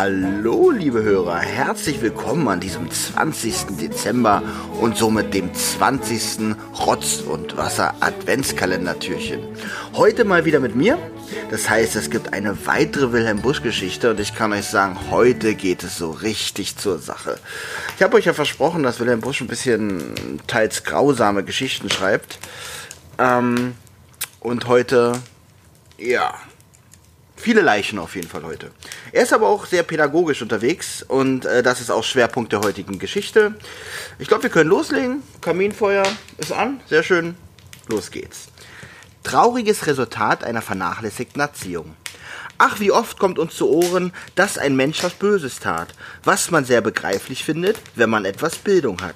Hallo, liebe Hörer, herzlich willkommen an diesem 20. Dezember und somit dem 20. Rotz- und Wasser-Adventskalendertürchen. Heute mal wieder mit mir. Das heißt, es gibt eine weitere Wilhelm Busch-Geschichte und ich kann euch sagen, heute geht es so richtig zur Sache. Ich habe euch ja versprochen, dass Wilhelm Busch ein bisschen teils grausame Geschichten schreibt. Ähm, und heute, ja, viele Leichen auf jeden Fall heute. Er ist aber auch sehr pädagogisch unterwegs und äh, das ist auch Schwerpunkt der heutigen Geschichte. Ich glaube, wir können loslegen. Kaminfeuer ist an, sehr schön. Los geht's. Trauriges Resultat einer vernachlässigten Erziehung. Ach, wie oft kommt uns zu Ohren, dass ein Mensch was Böses tat, was man sehr begreiflich findet, wenn man etwas Bildung hat.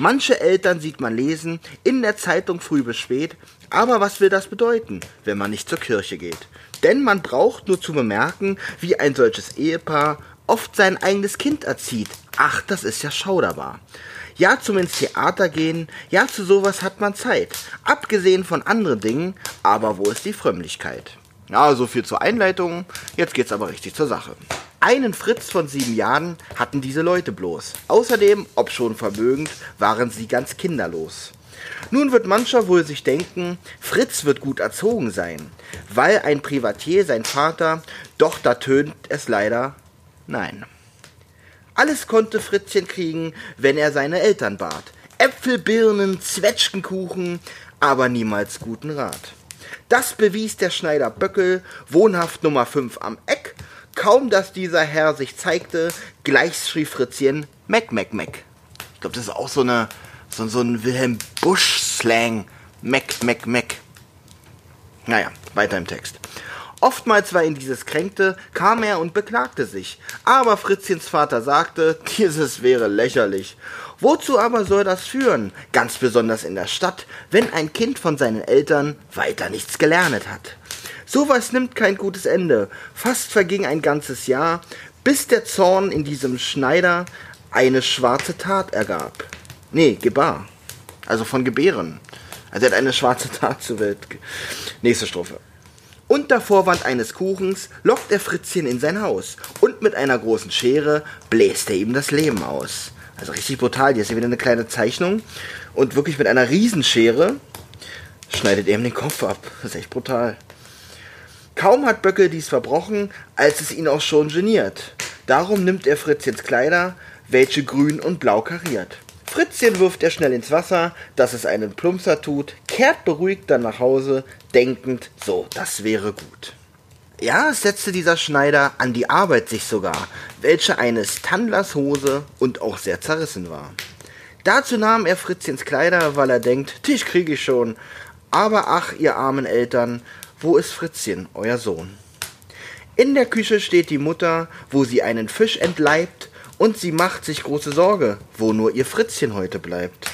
Manche Eltern sieht man lesen, in der Zeitung früh bis spät, aber was will das bedeuten, wenn man nicht zur Kirche geht? Denn man braucht nur zu bemerken, wie ein solches Ehepaar oft sein eigenes Kind erzieht. Ach, das ist ja schauderbar. Ja, zum ins Theater gehen, ja, zu sowas hat man Zeit. Abgesehen von anderen Dingen, aber wo ist die Frömmlichkeit? Ja, so viel zur Einleitung. Jetzt geht's aber richtig zur Sache. Einen Fritz von sieben Jahren hatten diese Leute bloß. Außerdem, ob schon vermögend, waren sie ganz kinderlos. Nun wird mancher wohl sich denken, Fritz wird gut erzogen sein, weil ein Privatier sein Vater, doch da tönt es leider nein. Alles konnte Fritzchen kriegen, wenn er seine Eltern bat. Äpfel, Birnen, Zwetschgenkuchen, aber niemals guten Rat. Das bewies der Schneider Böckel, wohnhaft Nummer 5 am Eck. Kaum dass dieser Herr sich zeigte, gleich schrie Fritzchen Meck, Meck, Meck. Ich glaube, das ist auch so, eine, so, so ein Wilhelm Busch-Slang. Meck, Meck, Meck. Naja, weiter im Text. Oftmals war ihn dieses kränkte, kam er und beklagte sich. Aber Fritzchens Vater sagte, dieses wäre lächerlich. Wozu aber soll das führen, ganz besonders in der Stadt, wenn ein Kind von seinen Eltern weiter nichts gelernt hat? Sowas nimmt kein gutes Ende. Fast verging ein ganzes Jahr, bis der Zorn in diesem Schneider eine schwarze Tat ergab. Nee, gebar. Also von gebären. Also er hat eine schwarze Tat zur Welt. Nächste Strophe. Unter Vorwand eines Kuchens lockt er Fritzchen in sein Haus und mit einer großen Schere bläst er ihm das Leben aus. Also richtig brutal. Hier ist wieder eine kleine Zeichnung und wirklich mit einer Riesenschere schneidet er ihm den Kopf ab. Das ist echt brutal. Kaum hat Böckel dies verbrochen, als es ihn auch schon geniert. Darum nimmt er Fritzchens Kleider, welche grün und blau kariert. Fritzchen wirft er schnell ins Wasser, dass es einen Plumpser tut, kehrt beruhigt dann nach Hause, denkend, so, das wäre gut. Ja, es setzte dieser Schneider an die Arbeit sich sogar, welche eines Tandlers Hose und auch sehr zerrissen war. Dazu nahm er Fritzchens Kleider, weil er denkt, dich krieg ich schon. Aber ach, ihr armen Eltern, wo ist Fritzchen, euer Sohn? In der Küche steht die Mutter, wo sie einen Fisch entleibt, und sie macht sich große Sorge, wo nur ihr Fritzchen heute bleibt.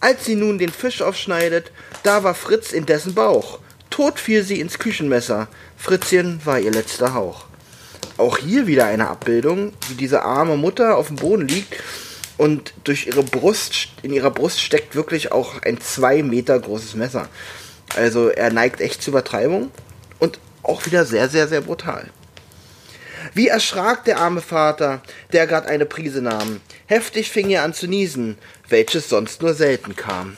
Als sie nun den Fisch aufschneidet, da war Fritz in dessen Bauch. Tot fiel sie ins Küchenmesser. Fritzchen war ihr letzter Hauch. Auch hier wieder eine Abbildung, wie diese arme Mutter auf dem Boden liegt und durch ihre Brust, in ihrer Brust steckt wirklich auch ein zwei Meter großes Messer. Also er neigt echt zur Übertreibung und auch wieder sehr, sehr, sehr brutal. Wie erschrak der arme Vater, der grad eine Prise nahm. Heftig fing er an zu niesen, welches sonst nur selten kam.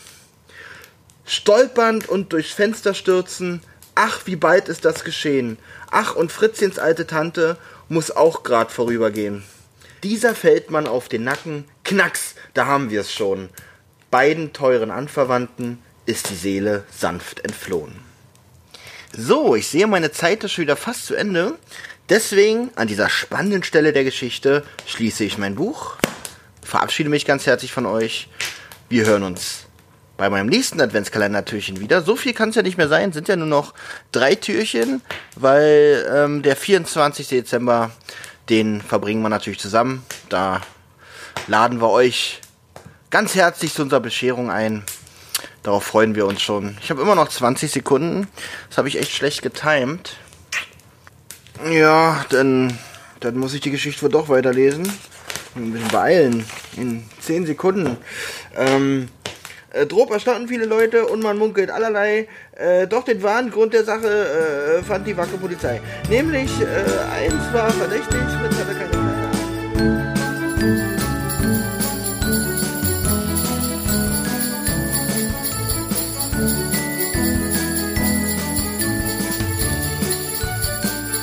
Stolpernd und durchs Fenster stürzen, ach, wie bald ist das geschehen. Ach, und Fritzchens alte Tante muss auch grad vorübergehen. Dieser fällt man auf den Nacken, knacks, da haben wir's schon. Beiden teuren Anverwandten ist die Seele sanft entflohen. So, ich sehe, meine Zeit ist schon wieder fast zu Ende. Deswegen, an dieser spannenden Stelle der Geschichte, schließe ich mein Buch, verabschiede mich ganz herzlich von euch. Wir hören uns bei meinem nächsten Adventskalender-Türchen wieder. So viel kann es ja nicht mehr sein, sind ja nur noch drei Türchen, weil ähm, der 24. Dezember, den verbringen wir natürlich zusammen. Da laden wir euch ganz herzlich zu unserer Bescherung ein. Darauf freuen wir uns schon. Ich habe immer noch 20 Sekunden. Das habe ich echt schlecht getimt. Ja, dann, dann muss ich die Geschichte wohl doch weiterlesen. Ein bisschen beeilen. In 10 Sekunden. Ähm, Äh, Drob erstaunten viele Leute und man munkelt allerlei. Äh, doch den wahren Grund der Sache äh, fand die wackere Polizei. Nämlich, äh, eins war verdächtig, Fritz hatte keine